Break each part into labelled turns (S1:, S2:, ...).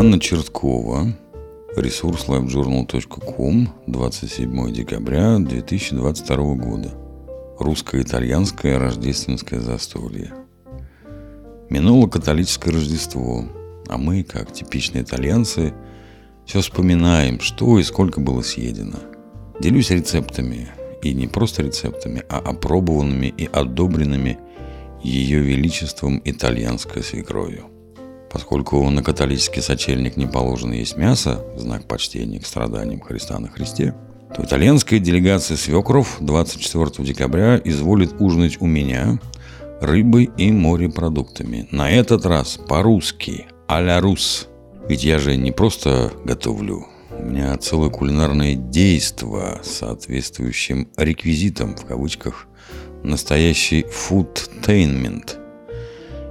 S1: Анна Черткова, ресурс livejournal.com, 27 декабря 2022 года. Русско-итальянское рождественское застолье. Минуло католическое Рождество, а мы, как типичные итальянцы, все вспоминаем, что и сколько было съедено. Делюсь рецептами, и не просто рецептами, а опробованными и одобренными Ее Величеством итальянской свекровью. Поскольку на католический сочельник не положено есть мясо, знак почтения к страданиям Христа на Христе, то итальянская делегация свекров 24 декабря изволит ужинать у меня рыбой и морепродуктами. На этот раз по-русски, а-ля рус. Ведь я же не просто готовлю, у меня целое кулинарное действо с соответствующим реквизитом, в кавычках, настоящий фудтейнмент –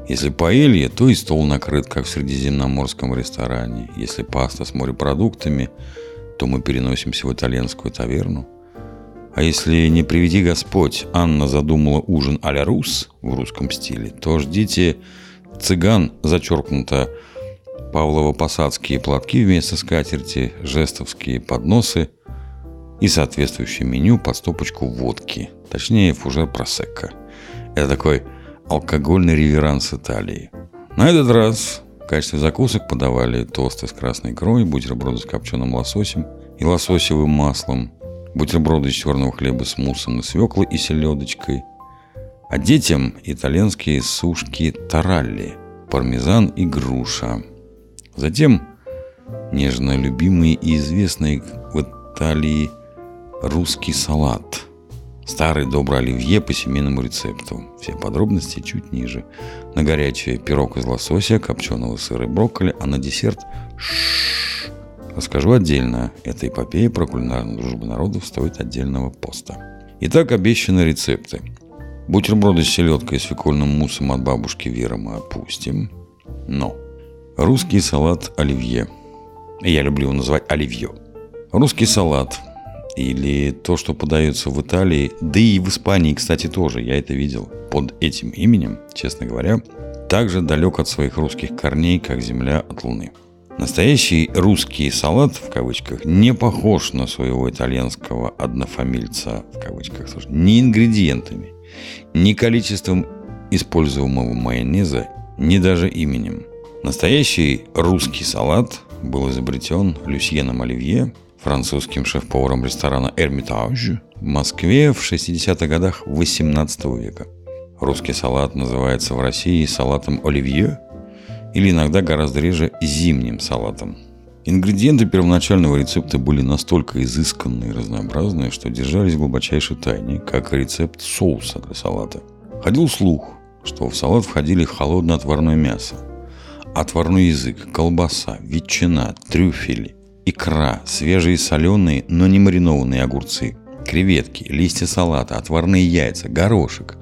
S1: если паэлья, то и стол накрыт, как в средиземноморском ресторане. Если паста с морепродуктами, то мы переносимся в итальянскую таверну. А если не приведи Господь, Анна задумала ужин а-ля рус в русском стиле, то ждите цыган, зачеркнуто Павлово-посадские платки вместо скатерти, жестовские подносы и соответствующее меню под стопочку водки, точнее фужер просекко. Это такой алкогольный реверанс Италии. На этот раз в качестве закусок подавали тосты с красной икрой, бутерброды с копченым лососем и лососевым маслом, бутерброды из черного хлеба с муссом и свеклой и селедочкой, а детям итальянские сушки таралли, пармезан и груша. Затем нежно любимый и известный в Италии русский салат – Старый добрый оливье по семейному рецепту. Все подробности чуть ниже. На горячее пирог из лосося, копченого сыра и брокколи, а на десерт ш Расскажу отдельно. Эта эпопея про кулинарную дружбу народов стоит отдельного поста. Итак, обещанные рецепты. Бутерброды с селедкой и свекольным муссом от бабушки Веры мы опустим. Но русский салат оливье. Я люблю его называть оливье. Русский салат или то, что подается в Италии, да и в Испании, кстати, тоже, я это видел под этим именем, честно говоря, также далек от своих русских корней, как земля от луны. Настоящий русский салат, в кавычках, не похож на своего итальянского однофамильца, в кавычках, ни ингредиентами, ни количеством используемого майонеза, ни даже именем. Настоящий русский салат был изобретен Люсьеном Оливье французским шеф-поваром ресторана «Эрмитаж» в Москве в 60-х годах 18 века. Русский салат называется в России салатом оливье или иногда гораздо реже зимним салатом. Ингредиенты первоначального рецепта были настолько изысканные и разнообразные, что держались в глубочайшей тайне, как и рецепт соуса для салата. Ходил слух, что в салат входили холодное отварное мясо, отварной язык, колбаса, ветчина, трюфели, икра, свежие соленые, но не маринованные огурцы, креветки, листья салата, отварные яйца, горошек.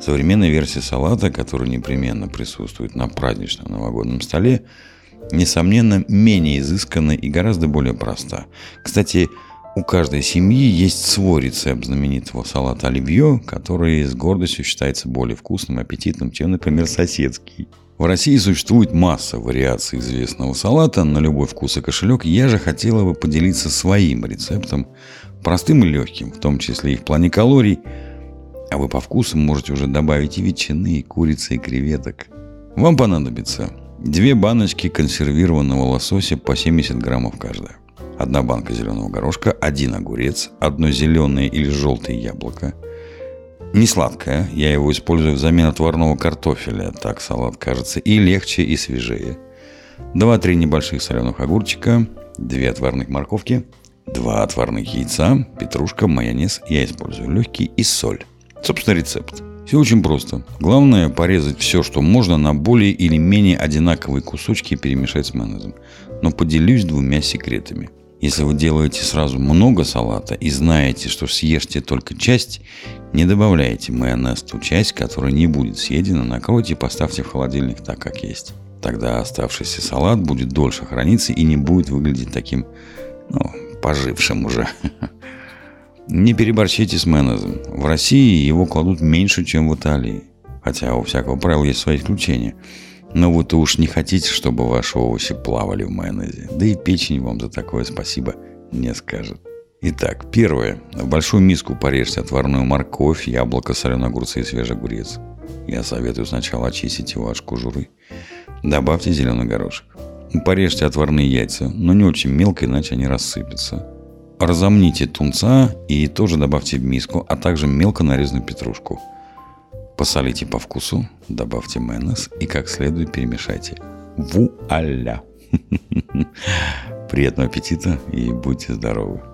S1: Современная версия салата, которая непременно присутствует на праздничном новогоднем столе, несомненно, менее изысканна и гораздо более проста. Кстати, у каждой семьи есть свой рецепт знаменитого салата оливье, который с гордостью считается более вкусным и аппетитным, чем, например, соседский. В России существует масса вариаций известного салата на любой вкус и кошелек. Я же хотела бы поделиться своим рецептом, простым и легким, в том числе и в плане калорий. А вы по вкусу можете уже добавить и ветчины, и курицы, и креветок. Вам понадобится две баночки консервированного лосося по 70 граммов каждая. Одна банка зеленого горошка, один огурец, одно зеленое или желтое яблоко – не сладкое, я его использую взамен отварного картофеля, так салат кажется и легче, и свежее. Два-три небольших соленых огурчика, две отварных морковки, два отварных яйца, петрушка, майонез, я использую легкий и соль. Собственно, рецепт. Все очень просто. Главное порезать все, что можно, на более или менее одинаковые кусочки и перемешать с майонезом. Но поделюсь двумя секретами – если вы делаете сразу много салата и знаете, что съешьте только часть, не добавляйте майонез ту часть, которая не будет съедена, накройте и поставьте в холодильник так, как есть. Тогда оставшийся салат будет дольше храниться и не будет выглядеть таким, ну, пожившим уже. Не переборщите с майонезом. В России его кладут меньше, чем в Италии. Хотя у всякого правила есть свои исключения. Но вы-то уж не хотите, чтобы ваши овощи плавали в майонезе. Да и печень вам за такое спасибо не скажет. Итак, первое. В большую миску порежьте отварную морковь, яблоко, соленые огурцы и свежий огурец. Я советую сначала очистить его от кожуры. Добавьте зеленый горошек. Порежьте отварные яйца, но не очень мелко, иначе они рассыпятся. Разомните тунца и тоже добавьте в миску, а также мелко нарезанную петрушку. Посолите по вкусу, добавьте майонез и как следует перемешайте. Вуаля! Приятного аппетита и будьте здоровы!